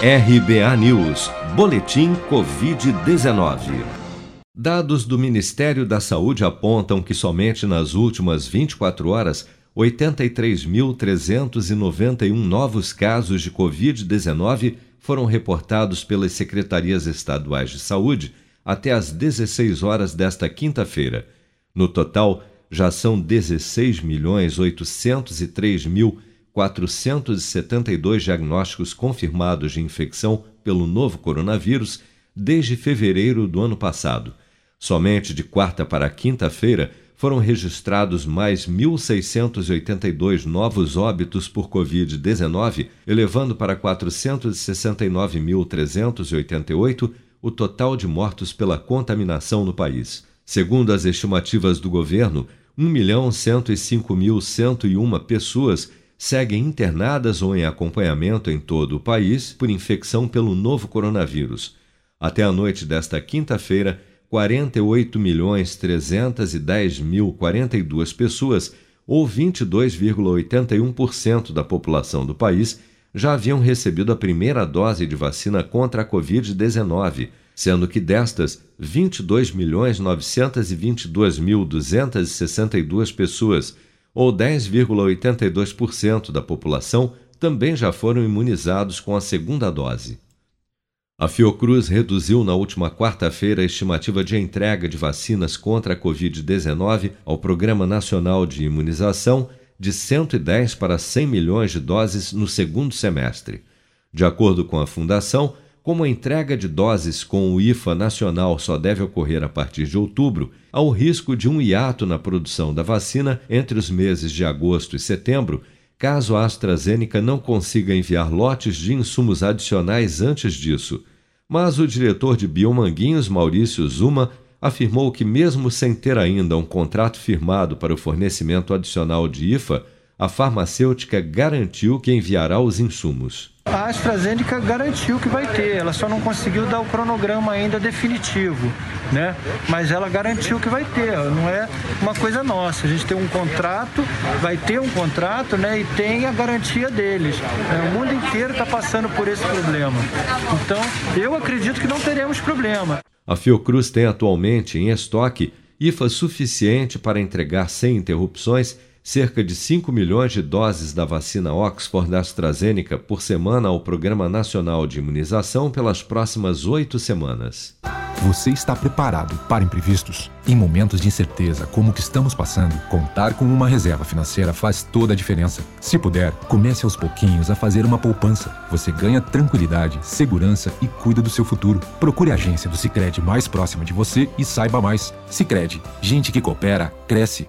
RBA News, Boletim Covid-19. Dados do Ministério da Saúde apontam que somente nas últimas 24 horas, 83.391 novos casos de Covid-19 foram reportados pelas secretarias estaduais de saúde até às 16 horas desta quinta-feira. No total, já são 16.803.472 diagnósticos confirmados de infecção pelo novo coronavírus desde fevereiro do ano passado. Somente de quarta para quinta-feira foram registrados mais 1.682 novos óbitos por Covid-19, elevando para 469.388 o total de mortos pela contaminação no país. Segundo as estimativas do governo, 1.105.101 pessoas seguem internadas ou em acompanhamento em todo o país por infecção pelo novo coronavírus. Até a noite desta quinta-feira, 48.310.042 pessoas, ou 22,81% da população do país, já haviam recebido a primeira dose de vacina contra a Covid-19, sendo que destas, 22.922.262 pessoas, ou 10,82% da população, também já foram imunizados com a segunda dose. A Fiocruz reduziu na última quarta-feira a estimativa de entrega de vacinas contra a Covid-19 ao Programa Nacional de Imunização de 110 para 100 milhões de doses no segundo semestre. De acordo com a Fundação, como a entrega de doses com o IFA nacional só deve ocorrer a partir de outubro, há o risco de um hiato na produção da vacina entre os meses de agosto e setembro caso a AstraZeneca não consiga enviar lotes de insumos adicionais antes disso. Mas o diretor de Biomanguinhos, Maurício Zuma, afirmou que, mesmo sem ter ainda um contrato firmado para o fornecimento adicional de IFA, a farmacêutica garantiu que enviará os insumos. A AstraZeneca garantiu que vai ter, ela só não conseguiu dar o cronograma ainda definitivo, né? Mas ela garantiu que vai ter, não é uma coisa nossa. A gente tem um contrato, vai ter um contrato, né? E tem a garantia deles. É, o mundo inteiro está passando por esse problema. Então, eu acredito que não teremos problema. A Fiocruz tem atualmente em estoque IFA suficiente para entregar sem interrupções cerca de 5 milhões de doses da vacina Oxford AstraZeneca por semana ao Programa Nacional de Imunização pelas próximas oito semanas. Você está preparado para imprevistos? Em momentos de incerteza como o que estamos passando, contar com uma reserva financeira faz toda a diferença. Se puder, comece aos pouquinhos a fazer uma poupança. Você ganha tranquilidade, segurança e cuida do seu futuro. Procure a agência do Sicredi mais próxima de você e saiba mais. Sicredi, gente que coopera cresce